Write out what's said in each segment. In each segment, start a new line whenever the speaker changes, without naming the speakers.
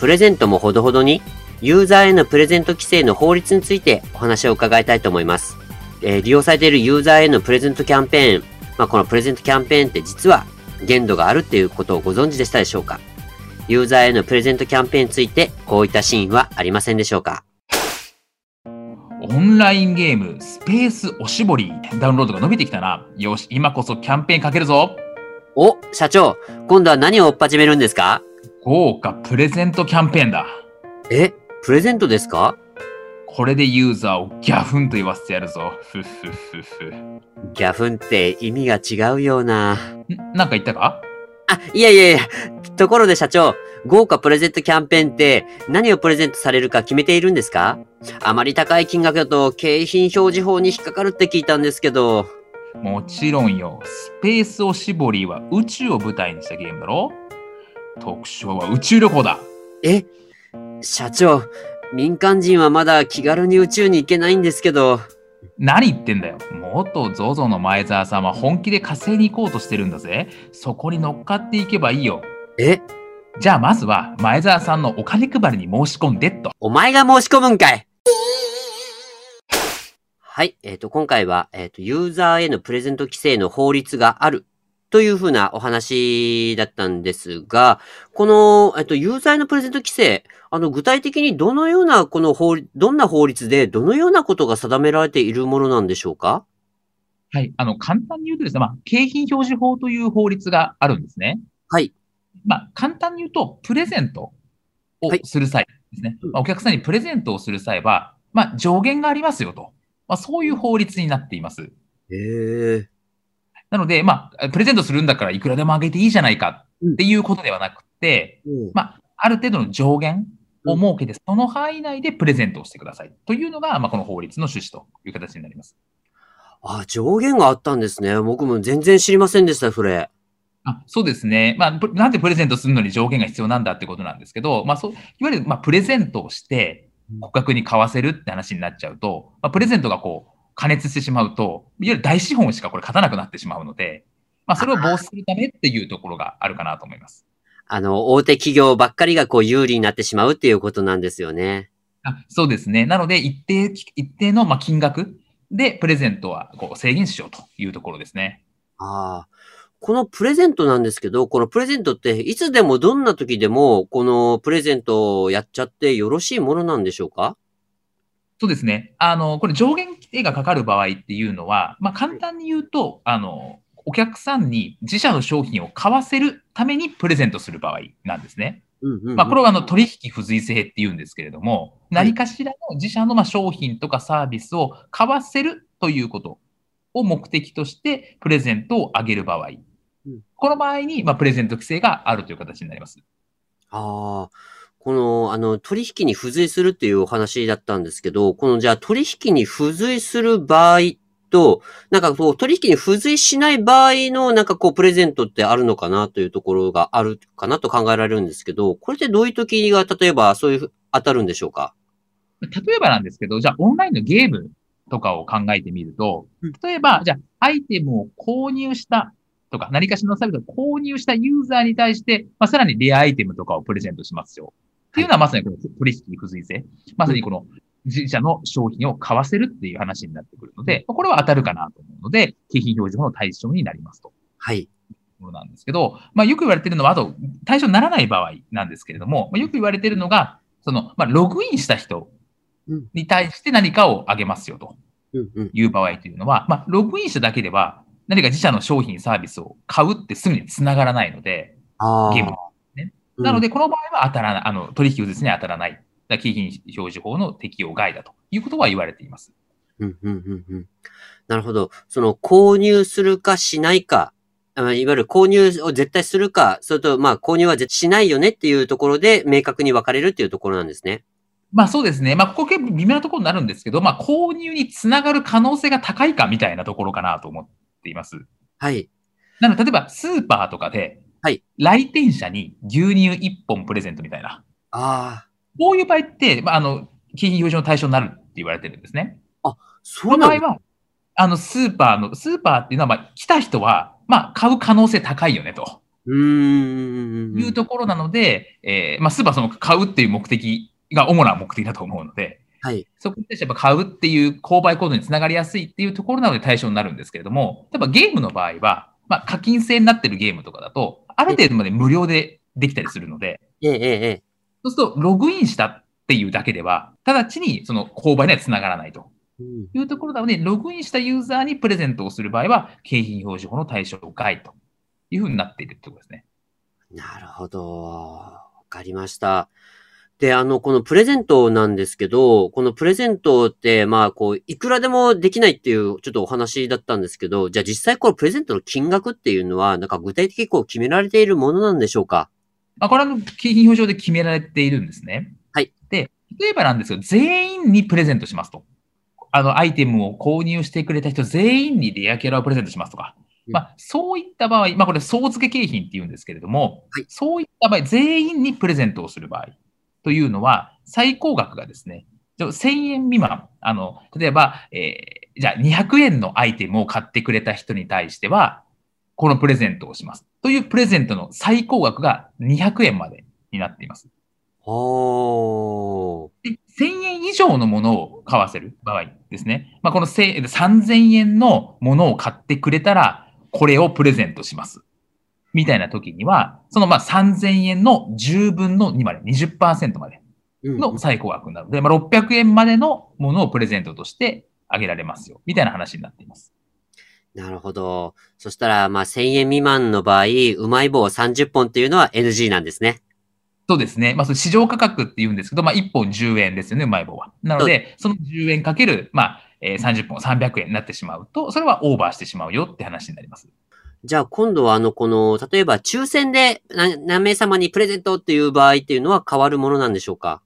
プレゼントもほどほどにユーザーへのプレゼント規制の法律についてお話を伺いたいと思います、えー利用されているユーザーへのプレゼントキャンペーン、まあ、このプレゼントキャンペーンって実は限度があるっていうことをご存知でしたでしょうか？ユーザーへのプレゼントキャンペーンについてこういったシーンはありませんでしょうか？
オンラインゲームスペースおしぼりダウンロードが伸びてきたな。よし今こそキャンペーンかけるぞ。
お、社長、今度は何を追っ始めるんですか？
豪華プレゼントキャンペーンだ。
え、プレゼントですか？
これでユーザーをギャフンと言わせてやるぞ。ふっふっふっふ。
ギャフンって意味が違うような。
ん？なんか言ったか？
あ、いやいやいや、ところで社長、豪華プレゼントキャンペーンって何をプレゼントされるか決めているんですか？あまり高い金額だと景品表示法に引っかかるって聞いたんですけど。
もちろんよ。スペースおしぼりは宇宙を舞台にしたゲームだろ特賞は宇宙旅行だ。
え？社長、民間人はまだ気軽に宇宙に行けないんですけど。
何言ってんだよ。元 ZOZO の前澤さんは本気で火星に行こうとしてるんだぜ。そこに乗っかっていけばいいよ。
え？
じゃあまずは前澤さんのお金配りに申し込んでっと。
お前が申し込むんかいはい。えっ、と、今回は、えっ、と、ユーザーへのプレゼント規制の法律があるというふうなお話だったんですが、この、えっ、と、ユーザーへのプレゼント規制、あの、具体的にどのような、この法律、どんな法律で、どのようなことが定められているものなんでしょうか？
はい。あの、簡単に言うとですね、まあ、景品表示法という法律があるんですね。
はい。
まあ、簡単に言うと、プレゼントを
はい
する際ですね。
うん
まあ、お客さんにプレゼントをする際は、まあ、上限がありますよと。まあ、そういう法律になっています。
へえ。
なので、まあ、プレゼントするんだからいくらでもあげていいじゃないかっていうことではなくて、
うん
まあ、ある程度の上限を設けて、その範囲内でプレゼントをしてくださいというのが、まあ、この法律の趣旨という形になります。
あ、上限があったんですね。僕も全然知りませんでした、それ。
あそうですね。まあ、プなんでプレゼントするのに上限が必要なんだってことなんですけど、まあ、そう、いわゆる、まあ、プレゼントをして、顧客に買わせるって話になっちゃうと、まあ、プレゼントがこう、加熱してしまうと、いわゆる大資本しかこれ勝たなくなってしまうので、まあ、それを防止するためっていうところがあるかなと思います。
あの、大手企業ばっかりがこう有利になってしまうっていうことなんですよね。
あそうですね。なので、一定、一定のまあ金額でプレゼントはこう制限しようというところですね。
ああ。このプレゼントなんですけど、このプレゼントっていつでもどんな時でも、このプレゼントをやっちゃってよろしいものなんでしょうか？
そうですね。あの、これ上限規定がかかる場合っていうのは、まあ、簡単に言うと、あの、お客さんに自社の商品を買わせるためにプレゼントする場合なんですね。
うんうん、うん。
まあ、これはあの取引不随性って言うんですけれども、何かしらの自社のまあ商品とかサービスを買わせるということを目的としてプレゼントをあげる場合
うん、
この場合にまあプレゼント規制があるという形になります。
ああ。この、あの、取引に付随するっていうお話だったんですけど、このじゃあ取引に付随する場合と、なんかこう取引に付随しない場合のなんかこうプレゼントってあるのかなというところがあるかなと考えられるんですけど、これってどういう時が例えばそういう当たるんでしょうか？
例えばなんですけど、じゃあオンラインのゲームとかを考えてみると
うん、
例えば、じゃあアイテムを購入したとか、何かしらのサービスを購入したユーザーに対して、まあ、さらにレアアイテムとかをプレゼントしますよ。っていうのはまさにこの取引不随性。まさにこの自社の商品を買わせるっていう話になってくるので、これは当たるかなと思うので、景品表示法の対象になりますと。
はい。
ところなんですけど、まあ、よく言われてるのは、あと、対象にならない場合なんですけれども、まあ、よく言われてるのが、その、まあ、ログインした人
うん
に対して何かをあげますよと。いう場合というのは、まあ、ログインしただけでは、何か自社の商品、サービスを買うってすぐに繋がらないので。ゲームなので、この場合は当たらない、あの、取引物には当たらない。だから景品表示法の適用外だということは言われています。
うん、うん、うん、うん。なるほど。その、購入するかしないかあのいわゆる購入を絶対するか、それと、まあ、購入は絶対しないよねっていうところで、明確に分かれるっていうところなんですね。
まあそうですね。まあここ結構微妙なところになるんですけど、まあ購入につながる可能性が高いかみたいなところかなと思っています。
はい。
なので、例えばスーパーとかで、
はい
来店者に牛乳1本プレゼントみたいな。
ああ、
こういう場合って、まああの、景品表示の対象になるって言われてるんですね。
そ
そうの場合。は、あの、スーパーの、スーパーっていうのは、まあ、来た人は、まあ、買う可能性高いよね、と
うーん。
いうところなので、えーまあ、スーパーはその買うっていう目的が主な目的だと思うので、
はい。
そこに対してやっぱ買うっていう購買行動につながりやすいっていうところなので対象になるんですけれども、例えばゲームの場合は、まあ、課金制になってるゲームとかだと、ある程度まで無料でできたりするので。そうすると、ログインしたっていうだけでは、直ちにその購買にはつながらないと。
うん
いうところなので、ログインしたユーザーにプレゼントをする場合は、景品表示法の対象外というふうになっているということですね。
なるほど。わかりました。で、あの、このプレゼントなんですけど、このプレゼントって、まあ、こう、いくらでもできないっていう、ちょっとお話だったんですけど、じゃあ実際このプレゼントの金額っていうのは、なんか具体的にこう決められているものなんでしょうか？
まあ、これは景品表示法で決められているんですね。
はい。
で、例えばなんですけど、全員にプレゼントしますと。あの、アイテムを購入してくれた人全員にレアキャラをプレゼントしますとか。
うん
まあ、そういった場合、まあ、これ、総付け景品って言うんですけれども、
はい
そういった場合、全員にプレゼントをする場合というのは、最高額がですね、じゃあ1000円未満、あの、例えば、えーじゃあ200円のアイテムを買ってくれた人に対しては、このプレゼントをします。というプレゼントの最高額が200円までになっています。
おー。
で1000円以上のものを買わせる場合ですね。まあ、この1000 3000円のものを買ってくれたら、これをプレゼントします。みたいな時には、そのまあ3000円の10分の2まで、20%まで
うん
の最高額になるので、まあ、600円までのものをプレゼントとしてあげられますよ。みたいな話になっています。
なるほど。そしたら、まあ、1000円未満の場合、うまい棒30本っていうのは NG なんですね。
そうですね。まあ、その市場価格って言うんですけど、まあ、1本10円ですよね、うまい棒は。なので、その10円かける、まあ、えー30本300円になってしまうと、それはオーバーしてしまうよって話になります。
じゃあ今度はあの、この、例えば抽選でな何名様にプレゼントっていう場合っていうのは変わるものなんでしょうか？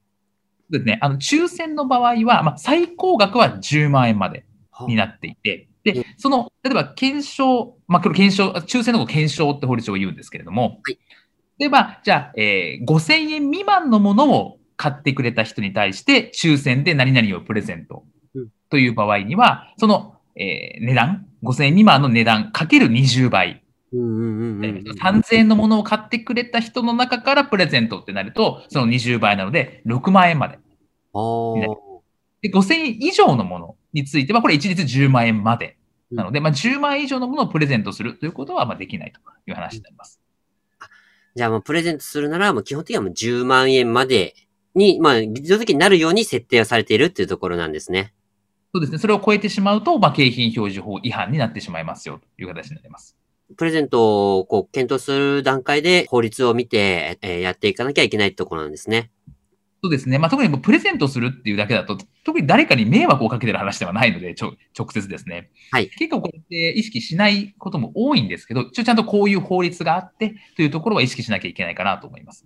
ですね。あの、抽選の場合は、まあ、最高額は10万円までになっていて、
うん。
で、その、例えば検証、まあ、これ検証、抽選のことを検証って法律上言うんですけれども、
はい。
で、まあ、じゃあ、えー5000円未満のものを買ってくれた人に対して、抽選で何々をプレゼント
うん。
という場合には、その、えー値段、5000円未満の値段？かける20倍、
うんうんうんうんうん。
3000円のものを買ってくれた人の中からプレゼントってなると、その20倍なので、6万円まで。で、5000円以上のものについては、これ一律10万円まで。なので、まあ、10万円以上のものをプレゼントするということは、まあ、できないという話になります。
じゃあもうプレゼントするなら、もう基本的にはもう10万円までに、まあ、自動的になるように設定をされているっていうところなんですね。
そうですね。それを超えてしまうと、まあ、景品表示法違反になってしまいますよという形になります。
プレゼントをこう検討する段階で法律を見て、えーやっていかなきゃいけないところなんですね。
そうですね。まあ、特にもうプレゼントするっていうだけだと、特に誰かに迷惑をかけてる話ではないので、ちょ直接ですね。
はい
結構これって意識しないことも多いんですけど、一応ちゃんとこういう法律があってというところは意識しなきゃいけないかなと思います。